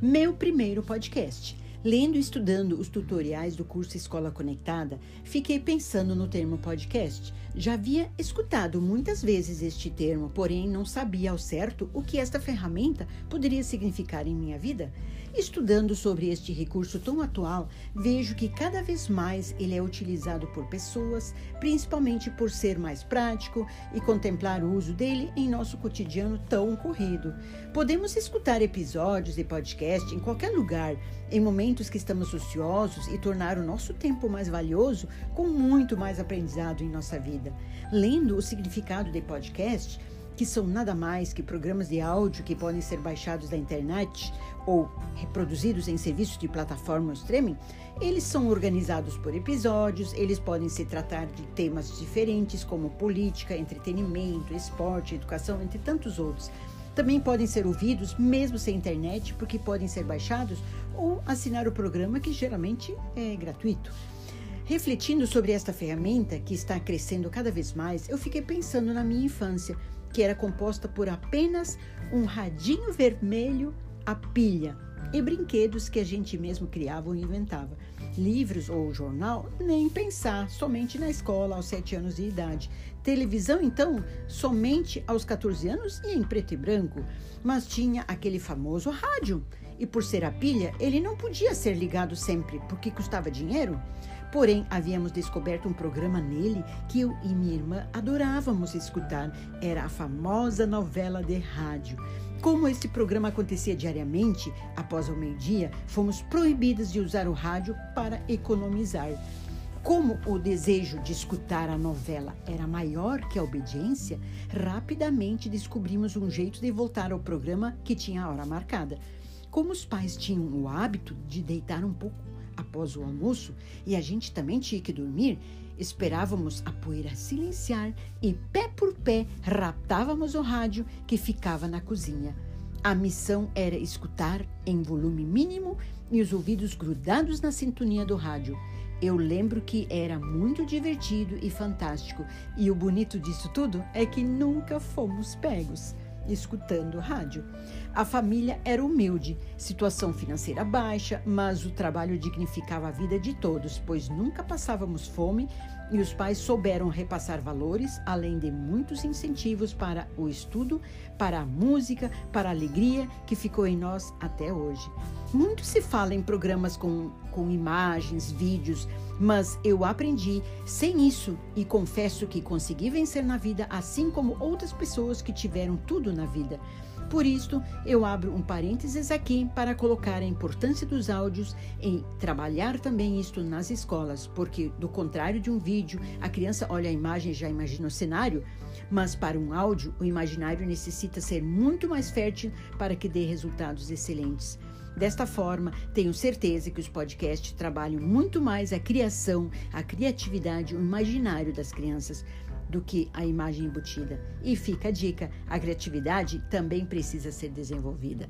Meu primeiro podcast. Lendo e estudando os tutoriais do curso Escola Conectada, fiquei pensando no termo podcast. Já havia escutado muitas vezes este termo, porém não sabia ao certo o que esta ferramenta poderia significar em minha vida. Estudando sobre este recurso tão atual, vejo que cada vez mais ele é utilizado por pessoas, principalmente por ser mais prático e contemplar o uso dele em nosso cotidiano tão corrido. Podemos escutar episódios e podcast em qualquer lugar, em momentos que estamos ociosos e tornar o nosso tempo mais valioso com muito mais aprendizado em nossa vida. Lendo o significado de podcast, que são nada mais que programas de áudio que podem ser baixados da internet ou reproduzidos em serviços de plataforma streaming, eles são organizados por episódios, eles podem se tratar de temas diferentes como política, entretenimento, esporte, educação, entre tantos outros. Também podem ser ouvidos mesmo sem internet, porque podem ser baixados ou assinar o programa que geralmente é gratuito. Refletindo sobre esta ferramenta que está crescendo cada vez mais, eu fiquei pensando na minha infância que era composta por apenas um radinho vermelho a pilha e brinquedos que a gente mesmo criava ou inventava. Livros ou jornal, nem pensar, somente na escola aos 7 anos de idade. Televisão, então, somente aos 14 anos e em preto e branco. Mas tinha aquele famoso rádio. E por ser a pilha, ele não podia ser ligado sempre, porque custava dinheiro. Porém, havíamos descoberto um programa nele que eu e minha irmã adorávamos escutar. Era a famosa novela de rádio. Como esse programa acontecia diariamente, após o meio-dia, fomos proibidas de usar o rádio para economizar. Como o desejo de escutar a novela era maior que a obediência, rapidamente descobrimos um jeito de voltar ao programa que tinha a hora marcada. Como os pais tinham o hábito de deitar um pouco após o almoço e a gente também tinha que dormir, esperávamos a poeira silenciar e, pé por pé, raptávamos o rádio que ficava na cozinha. A missão era escutar em volume mínimo e os ouvidos grudados na sintonia do rádio. Eu lembro que era muito divertido e fantástico, e o bonito disso tudo é que nunca fomos pegos escutando rádio. A família era humilde, situação financeira baixa, mas o trabalho dignificava a vida de todos, pois nunca passávamos fome e os pais souberam repassar valores, além de muitos incentivos para o estudo, para a música, para a alegria que ficou em nós até hoje. Muito se fala em programas com, com imagens, vídeos, mas eu aprendi sem isso e confesso que consegui vencer na vida, assim como outras pessoas que tiveram tudo na vida. Por isto, eu abro um parênteses aqui para colocar a importância dos áudios em trabalhar também isto nas escolas, porque, do contrário de um vídeo, a criança olha a imagem e já imagina o cenário, mas para um áudio, o imaginário necessita ser muito mais fértil para que dê resultados excelentes. Desta forma, tenho certeza que os podcasts trabalham muito mais a criação, a criatividade, o imaginário das crianças do que a imagem embutida. E fica a dica: a criatividade também precisa ser desenvolvida.